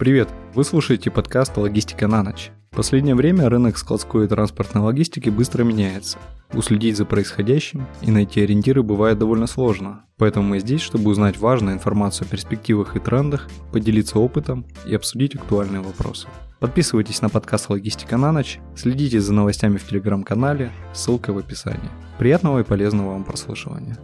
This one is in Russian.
Привет! Вы слушаете подкаст «Логистика на ночь». В последнее время рынок складской и транспортной логистики быстро меняется. Уследить за происходящим и найти ориентиры бывает довольно сложно. Поэтому мы здесь, чтобы узнать важную информацию о перспективах и трендах, поделиться опытом и обсудить актуальные вопросы. Подписывайтесь на подкаст «Логистика на ночь», следите за новостями в телеграм-канале, ссылка в описании. Приятного и полезного вам прослушивания.